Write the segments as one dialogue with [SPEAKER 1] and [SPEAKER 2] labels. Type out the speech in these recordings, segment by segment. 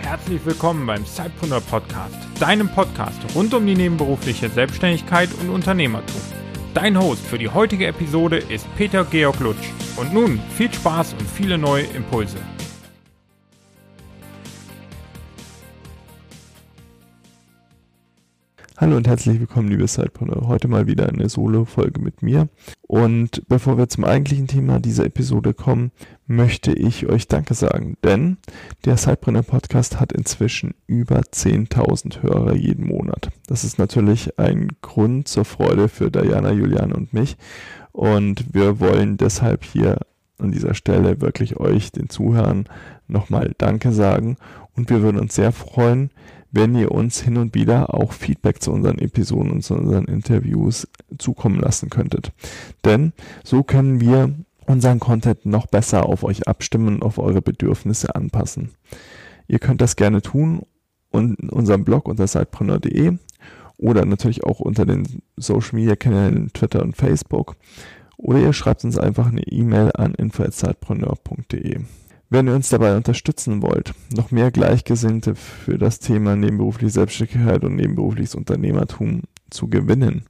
[SPEAKER 1] Herzlich willkommen beim Zeitpreneur Podcast, deinem Podcast rund um die nebenberufliche Selbstständigkeit und Unternehmertum. Dein Host für die heutige Episode ist Peter Georg Lutsch. Und nun viel Spaß und viele neue Impulse.
[SPEAKER 2] Hallo und herzlich willkommen, liebe Sidepreneur. Heute mal wieder eine Solo-Folge mit mir. Und bevor wir zum eigentlichen Thema dieser Episode kommen, möchte ich euch Danke sagen, denn der Sidepreneur Podcast hat inzwischen über 10.000 Hörer jeden Monat. Das ist natürlich ein Grund zur Freude für Diana, Julian und mich. Und wir wollen deshalb hier an dieser Stelle wirklich euch, den Zuhörern, nochmal Danke sagen. Und wir würden uns sehr freuen, wenn ihr uns hin und wieder auch Feedback zu unseren Episoden und zu unseren Interviews zukommen lassen könntet. Denn so können wir unseren Content noch besser auf euch abstimmen und auf eure Bedürfnisse anpassen. Ihr könnt das gerne tun in unserem Blog unter sitepreneur.de oder natürlich auch unter den Social Media Kanälen Twitter und Facebook. Oder ihr schreibt uns einfach eine E-Mail an info.zeitpreneur.de. Wenn ihr uns dabei unterstützen wollt, noch mehr Gleichgesinnte für das Thema nebenberufliche Selbstständigkeit und nebenberufliches Unternehmertum zu gewinnen,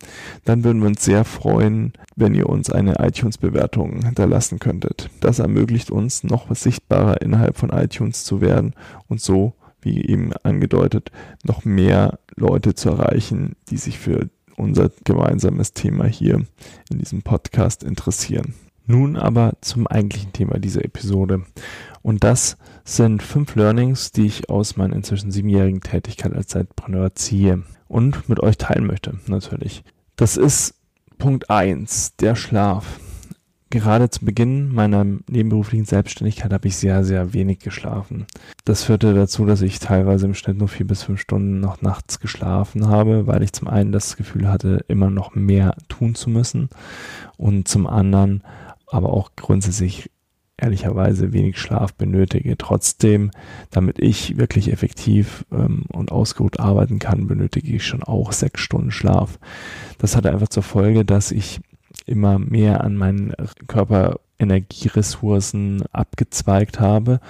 [SPEAKER 2] dann würden wir uns sehr freuen, wenn ihr uns eine iTunes-Bewertung hinterlassen könntet. Das ermöglicht uns, noch sichtbarer innerhalb von iTunes zu werden und so, wie eben angedeutet, noch mehr Leute zu erreichen, die sich für unser gemeinsames Thema hier in diesem Podcast interessieren. Nun aber zum eigentlichen Thema dieser Episode. Und das sind fünf Learnings, die ich aus meiner inzwischen siebenjährigen Tätigkeit als Zeitpreneur ziehe und mit euch teilen möchte, natürlich. Das ist Punkt eins: der Schlaf. Gerade zu Beginn meiner nebenberuflichen Selbstständigkeit habe ich sehr, sehr wenig geschlafen. Das führte dazu, dass ich teilweise im Schnitt nur vier bis fünf Stunden noch nachts geschlafen habe, weil ich zum einen das Gefühl hatte, immer noch mehr tun zu müssen und zum anderen aber auch grundsätzlich ehrlicherweise wenig Schlaf benötige. Trotzdem, damit ich wirklich effektiv ähm, und ausgeruht arbeiten kann, benötige ich schon auch sechs Stunden Schlaf. Das hatte einfach zur Folge, dass ich immer mehr an meinen Körperenergieressourcen abgezweigt habe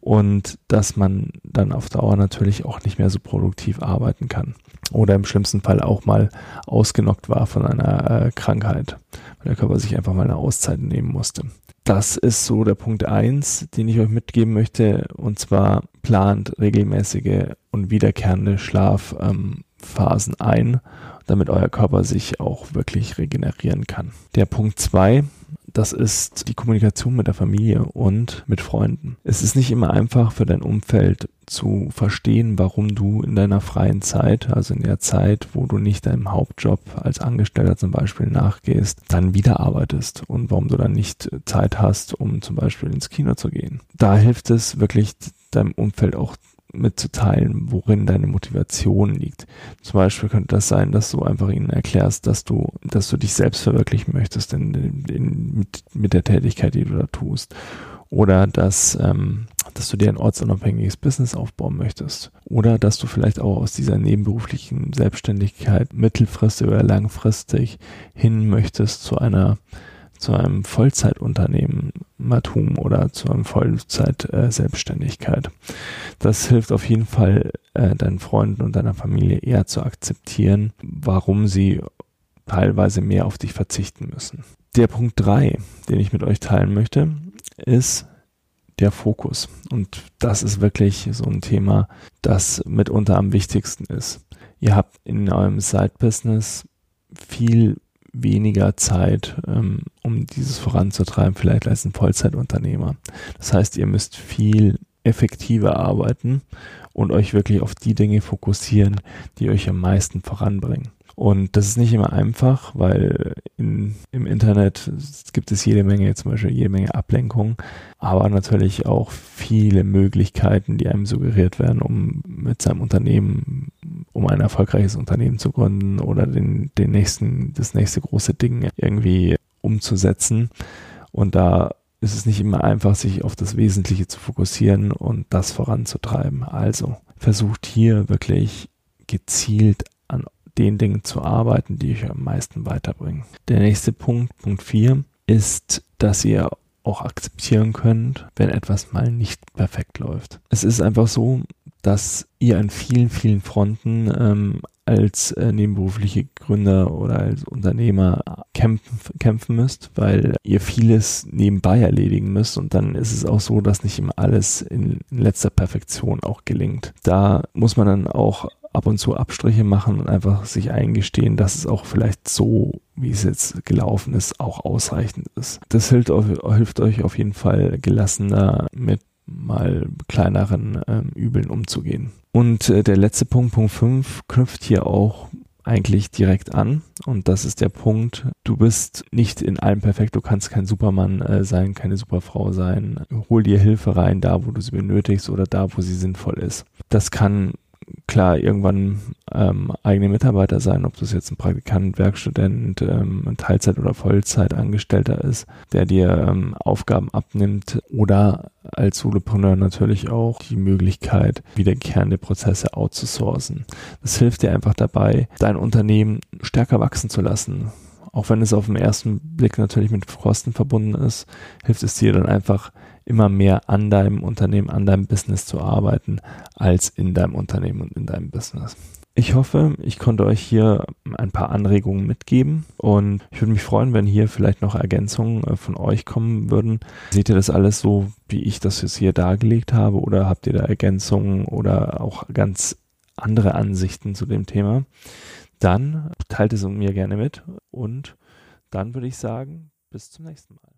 [SPEAKER 2] und dass man dann auf Dauer natürlich auch nicht mehr so produktiv arbeiten kann. Oder im schlimmsten Fall auch mal ausgenockt war von einer äh, Krankheit, weil der Körper sich einfach mal eine Auszeit nehmen musste das ist so der Punkt eins, den ich euch mitgeben möchte. Und zwar plant regelmäßige und wiederkehrende Schlafphasen ähm, ein, damit euer Körper sich auch wirklich regenerieren kann. Der Punkt zwei das ist die Kommunikation mit der Familie und mit Freunden. Es ist nicht immer einfach für dein Umfeld zu verstehen, warum du in deiner freien Zeit, also in der Zeit, wo du nicht deinem Hauptjob als Angestellter zum Beispiel nachgehst, dann wieder arbeitest und warum du dann nicht Zeit hast, um zum Beispiel ins Kino zu gehen. Da hilft es wirklich deinem Umfeld auch mitzuteilen, worin deine Motivation liegt. Zum Beispiel könnte das sein, dass du einfach ihnen erklärst, dass du, dass du dich selbst verwirklichen möchtest in, in, mit, mit der Tätigkeit, die du da tust. Oder dass, ähm, dass du dir ein ortsunabhängiges Business aufbauen möchtest. Oder dass du vielleicht auch aus dieser nebenberuflichen Selbstständigkeit mittelfristig oder langfristig hin möchtest zu einer zu einem Vollzeitunternehmertum oder zu einem Vollzeit-Selbstständigkeit. Äh, das hilft auf jeden Fall äh, deinen Freunden und deiner Familie eher zu akzeptieren, warum sie teilweise mehr auf dich verzichten müssen. Der Punkt drei, den ich mit euch teilen möchte, ist der Fokus. Und das ist wirklich so ein Thema, das mitunter am wichtigsten ist. Ihr habt in eurem Side-Business viel weniger Zeit, ähm, um dieses voranzutreiben, vielleicht als ein Vollzeitunternehmer. Das heißt, ihr müsst viel effektiver arbeiten und euch wirklich auf die Dinge fokussieren, die euch am meisten voranbringen. Und das ist nicht immer einfach, weil in, im Internet gibt es jede Menge, zum Beispiel jede Menge Ablenkungen, aber natürlich auch viele Möglichkeiten, die einem suggeriert werden, um mit seinem Unternehmen, um ein erfolgreiches Unternehmen zu gründen oder den, den nächsten, das nächste große Ding irgendwie umzusetzen. Und da ist es nicht immer einfach, sich auf das Wesentliche zu fokussieren und das voranzutreiben. Also versucht hier wirklich gezielt an den Dingen zu arbeiten, die euch am meisten weiterbringen. Der nächste Punkt, Punkt 4, ist, dass ihr auch akzeptieren könnt, wenn etwas mal nicht perfekt läuft. Es ist einfach so, dass ihr an vielen, vielen Fronten ähm, als äh, nebenberufliche Gründer oder als Unternehmer kämpfen, kämpfen müsst, weil ihr vieles nebenbei erledigen müsst und dann ist es auch so, dass nicht immer alles in, in letzter Perfektion auch gelingt. Da muss man dann auch ab und zu Abstriche machen und einfach sich eingestehen, dass es auch vielleicht so, wie es jetzt gelaufen ist, auch ausreichend ist. Das hilft, hilft euch auf jeden Fall gelassener mit mal kleineren ähm, Übeln umzugehen. Und äh, der letzte Punkt, Punkt 5, knüpft hier auch eigentlich direkt an. Und das ist der Punkt, du bist nicht in allem perfekt, du kannst kein Supermann äh, sein, keine Superfrau sein. Hol dir Hilfe rein, da wo du sie benötigst oder da wo sie sinnvoll ist. Das kann klar irgendwann ähm, eigene Mitarbeiter sein, ob das jetzt ein Praktikant, Werkstudent, ähm, Teilzeit- oder Vollzeitangestellter ist, der dir ähm, Aufgaben abnimmt oder als Solopreneur natürlich auch die Möglichkeit, wiederkehrende Prozesse outzusourcen. Das hilft dir einfach dabei, dein Unternehmen stärker wachsen zu lassen. Auch wenn es auf den ersten Blick natürlich mit Kosten verbunden ist, hilft es dir dann einfach immer mehr an deinem Unternehmen, an deinem Business zu arbeiten, als in deinem Unternehmen und in deinem Business. Ich hoffe, ich konnte euch hier ein paar Anregungen mitgeben und ich würde mich freuen, wenn hier vielleicht noch Ergänzungen äh, von euch kommen würden. Seht ihr das alles so, wie ich das jetzt hier dargelegt habe oder habt ihr da Ergänzungen oder auch ganz andere Ansichten zu dem Thema? Dann teilt es mir gerne mit und dann würde ich sagen, bis zum nächsten Mal.